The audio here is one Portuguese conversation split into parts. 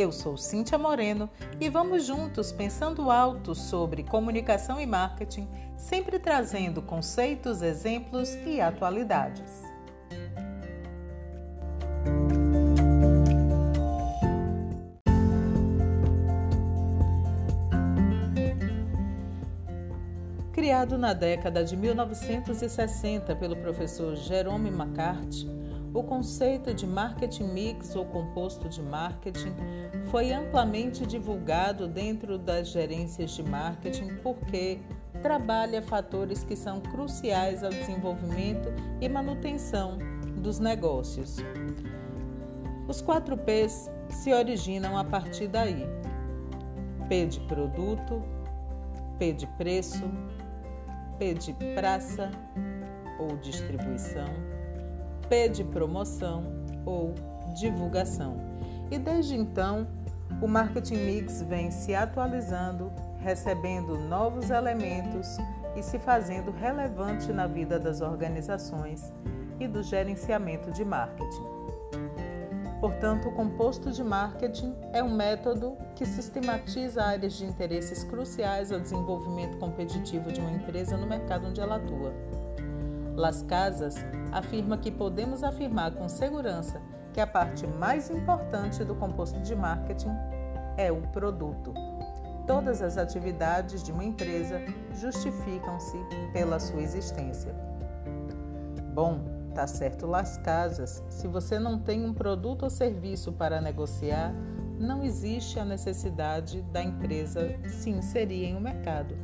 Eu sou Cíntia Moreno e vamos juntos pensando alto sobre comunicação e marketing, sempre trazendo conceitos, exemplos e atualidades. Criado na década de 1960 pelo professor Jerome McCarthy, o conceito de marketing mix ou composto de marketing foi amplamente divulgado dentro das gerências de marketing porque trabalha fatores que são cruciais ao desenvolvimento e manutenção dos negócios. Os quatro P's se originam a partir daí: P de produto, P de preço, P de praça ou distribuição P de promoção ou divulgação. E desde então, o marketing mix vem se atualizando, recebendo novos elementos e se fazendo relevante na vida das organizações e do gerenciamento de marketing. Portanto, o composto de marketing é um método que sistematiza áreas de interesses cruciais ao desenvolvimento competitivo de uma empresa no mercado onde ela atua. Las Casas afirma que podemos afirmar com segurança que a parte mais importante do composto de marketing é o produto. Todas as atividades de uma empresa justificam-se pela sua existência. Bom, tá certo Las Casas, se você não tem um produto ou serviço para negociar, não existe a necessidade da empresa se inserir em um mercado.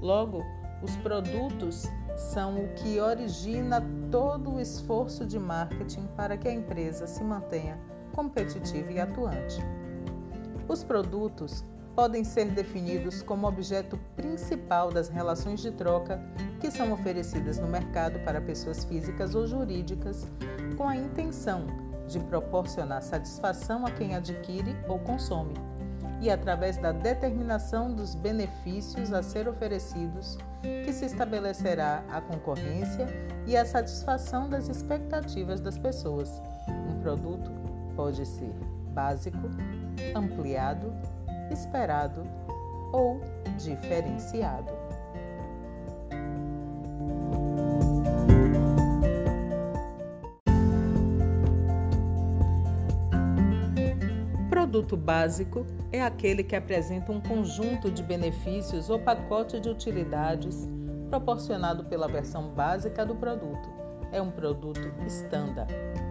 Logo, os produtos são o que origina todo o esforço de marketing para que a empresa se mantenha competitiva e atuante. Os produtos podem ser definidos como objeto principal das relações de troca que são oferecidas no mercado para pessoas físicas ou jurídicas com a intenção de proporcionar satisfação a quem adquire ou consome e através da determinação dos benefícios a ser oferecidos, que se estabelecerá a concorrência e a satisfação das expectativas das pessoas. Um produto pode ser básico, ampliado, esperado ou diferenciado. Produto básico é aquele que apresenta um conjunto de benefícios ou pacote de utilidades proporcionado pela versão básica do produto. É um produto estándar,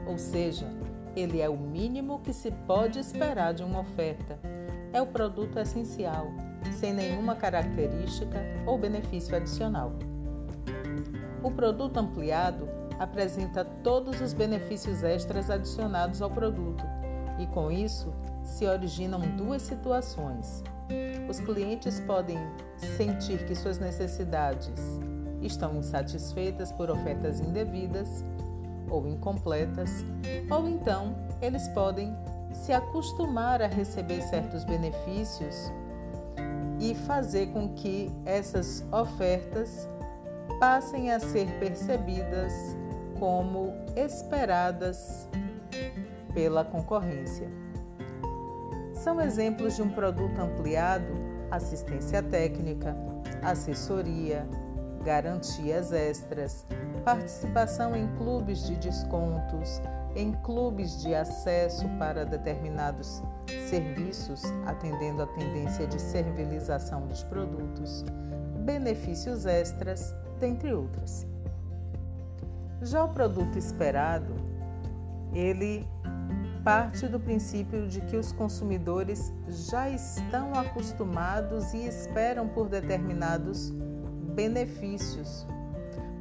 ou seja, ele é o mínimo que se pode esperar de uma oferta. É o produto essencial, sem nenhuma característica ou benefício adicional. O produto ampliado apresenta todos os benefícios extras adicionados ao produto e, com isso, se originam duas situações. Os clientes podem sentir que suas necessidades estão insatisfeitas por ofertas indevidas ou incompletas, ou então eles podem se acostumar a receber certos benefícios e fazer com que essas ofertas passem a ser percebidas como esperadas pela concorrência. São exemplos de um produto ampliado assistência técnica, assessoria, garantias extras, participação em clubes de descontos, em clubes de acesso para determinados serviços, atendendo à tendência de servilização dos produtos, benefícios extras, dentre outras. Já o produto esperado, ele parte do princípio de que os consumidores já estão acostumados e esperam por determinados benefícios.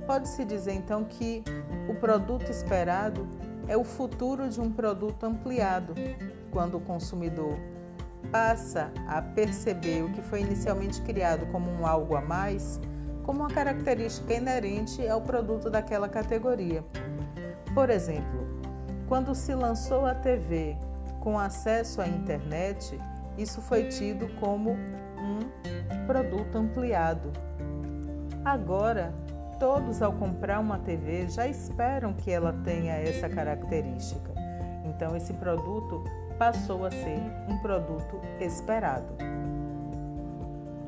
Pode-se dizer então que o produto esperado é o futuro de um produto ampliado, quando o consumidor passa a perceber o que foi inicialmente criado como um algo a mais, como uma característica inerente ao produto daquela categoria. Por exemplo, quando se lançou a TV com acesso à internet, isso foi tido como um produto ampliado. Agora, todos ao comprar uma TV já esperam que ela tenha essa característica. Então, esse produto passou a ser um produto esperado.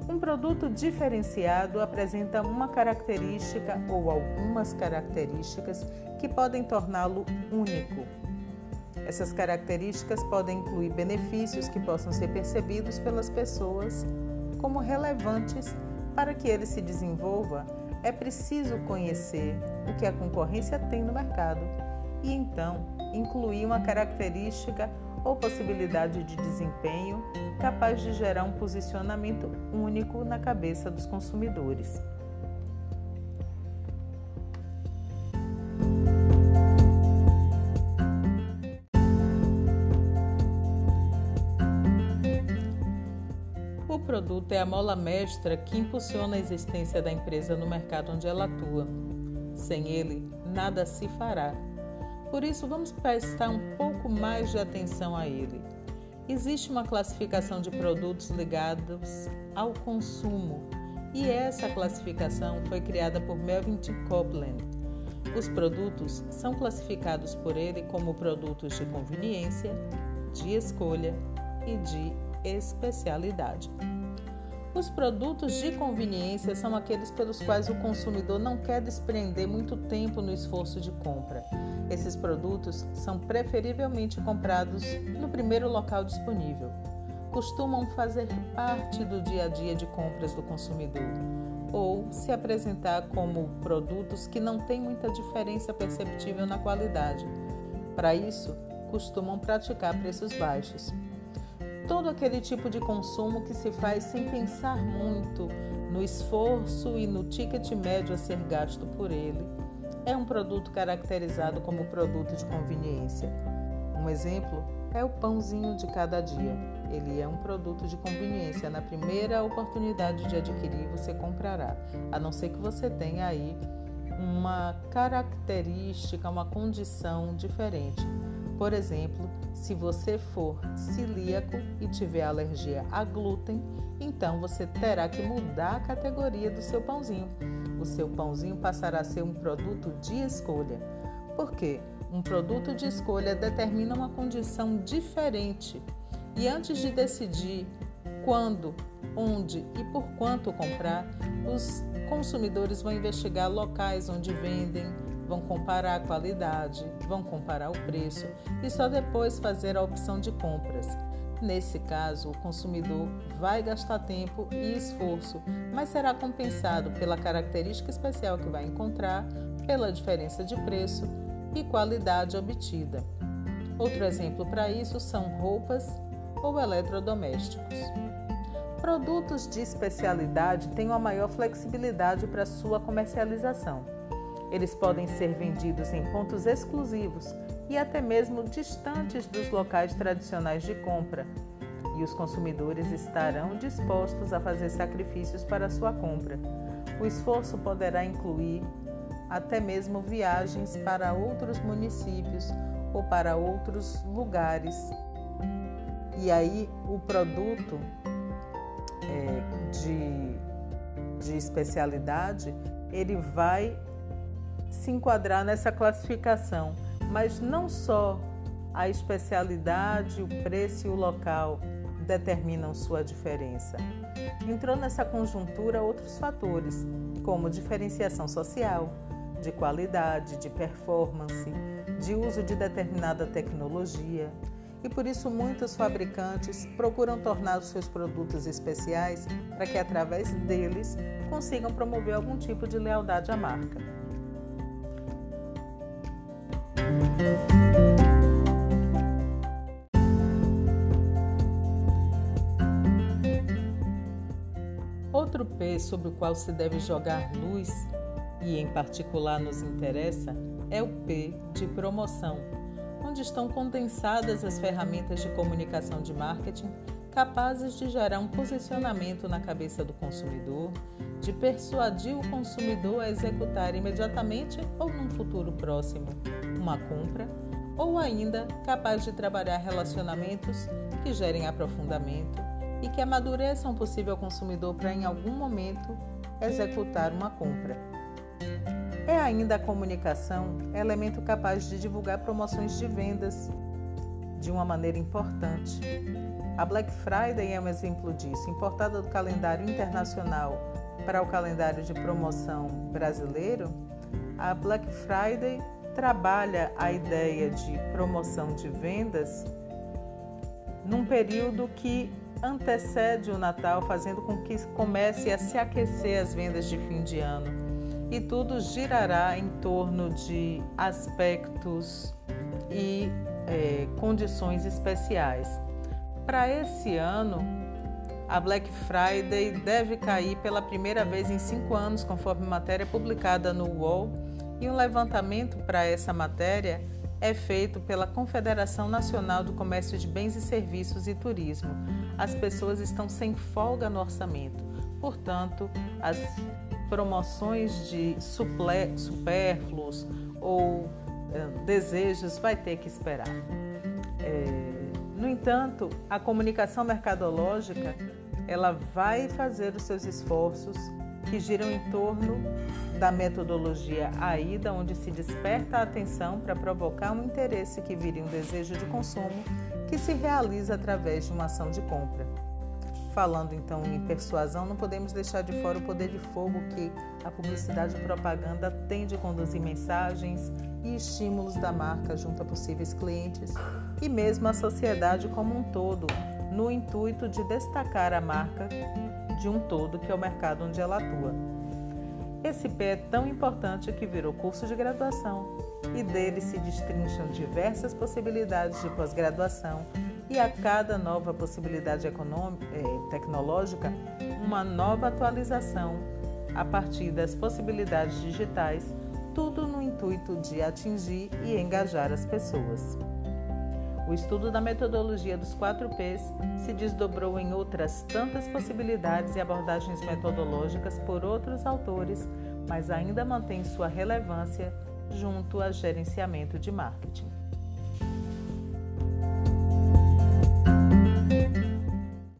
Um produto diferenciado apresenta uma característica ou algumas características que podem torná-lo único. Essas características podem incluir benefícios que possam ser percebidos pelas pessoas como relevantes para que ele se desenvolva. É preciso conhecer o que a concorrência tem no mercado e então incluir uma característica ou possibilidade de desempenho capaz de gerar um posicionamento único na cabeça dos consumidores. O produto é a mola mestra que impulsiona a existência da empresa no mercado onde ela atua. Sem ele, nada se fará. Por isso, vamos prestar um pouco mais de atenção a ele. Existe uma classificação de produtos ligados ao consumo e essa classificação foi criada por Melvin T. Copeland. Os produtos são classificados por ele como produtos de conveniência, de escolha e de especialidade. Os produtos de conveniência são aqueles pelos quais o consumidor não quer desprender muito tempo no esforço de compra. Esses produtos são preferivelmente comprados no primeiro local disponível. Costumam fazer parte do dia a dia de compras do consumidor ou se apresentar como produtos que não têm muita diferença perceptível na qualidade. Para isso, costumam praticar preços baixos todo aquele tipo de consumo que se faz sem pensar muito no esforço e no ticket médio a ser gasto por ele, é um produto caracterizado como produto de conveniência. Um exemplo é o pãozinho de cada dia. Ele é um produto de conveniência. Na primeira oportunidade de adquirir, você comprará, a não ser que você tenha aí uma característica, uma condição diferente. Por exemplo, se você for celíaco e tiver alergia a glúten, então você terá que mudar a categoria do seu pãozinho. O seu pãozinho passará a ser um produto de escolha. Por quê? Um produto de escolha determina uma condição diferente. E antes de decidir quando, onde e por quanto comprar, os consumidores vão investigar locais onde vendem, vão comparar a qualidade, vão comparar o preço e só depois fazer a opção de compras. Nesse caso, o consumidor vai gastar tempo e esforço, mas será compensado pela característica especial que vai encontrar, pela diferença de preço e qualidade obtida. Outro exemplo para isso são roupas ou eletrodomésticos. Produtos de especialidade têm uma maior flexibilidade para sua comercialização. Eles podem ser vendidos em pontos exclusivos e até mesmo distantes dos locais tradicionais de compra, e os consumidores estarão dispostos a fazer sacrifícios para sua compra. O esforço poderá incluir até mesmo viagens para outros municípios ou para outros lugares. E aí o produto é, de, de especialidade ele vai se enquadrar nessa classificação, mas não só a especialidade, o preço e o local determinam sua diferença. Entrou nessa conjuntura outros fatores, como diferenciação social, de qualidade, de performance, de uso de determinada tecnologia. E por isso muitos fabricantes procuram tornar os seus produtos especiais para que através deles consigam promover algum tipo de lealdade à marca. Outro P sobre o qual se deve jogar luz e em particular nos interessa é o P de promoção, onde estão condensadas as ferramentas de comunicação de marketing capazes de gerar um posicionamento na cabeça do consumidor, de persuadir o consumidor a executar imediatamente ou num futuro próximo uma compra, ou ainda capaz de trabalhar relacionamentos que gerem aprofundamento e que amadureçam o possível consumidor para em algum momento executar uma compra. É ainda a comunicação elemento capaz de divulgar promoções de vendas de uma maneira importante. A Black Friday é um exemplo disso, importada do calendário internacional para o calendário de promoção brasileiro. A Black Friday trabalha a ideia de promoção de vendas num período que antecede o Natal, fazendo com que comece a se aquecer as vendas de fim de ano. E tudo girará em torno de aspectos e é, condições especiais. Para esse ano, a Black Friday deve cair pela primeira vez em cinco anos, conforme matéria publicada no UOL, e um levantamento para essa matéria é feito pela Confederação Nacional do Comércio de Bens e Serviços e Turismo. As pessoas estão sem folga no orçamento, portanto, as promoções de supérfluos ou é, desejos vai ter que esperar. É, no entanto, a comunicação mercadológica ela vai fazer os seus esforços que giram em torno da metodologia AIDA, onde se desperta a atenção para provocar um interesse que vire um desejo de consumo que se realiza através de uma ação de compra. Falando então em persuasão, não podemos deixar de fora o poder de fogo que a publicidade e propaganda tem de conduzir mensagens e estímulos da marca junto a possíveis clientes e mesmo a sociedade como um todo, no intuito de destacar a marca de um todo que é o mercado onde ela atua. Esse pé é tão importante que virou curso de graduação. E dele se destrincham diversas possibilidades de pós-graduação. E a cada nova possibilidade eh, tecnológica, uma nova atualização. A partir das possibilidades digitais, tudo no intuito de atingir e engajar as pessoas. O estudo da metodologia dos 4 Ps se desdobrou em outras tantas possibilidades e abordagens metodológicas por outros autores, mas ainda mantém sua relevância junto a gerenciamento de marketing.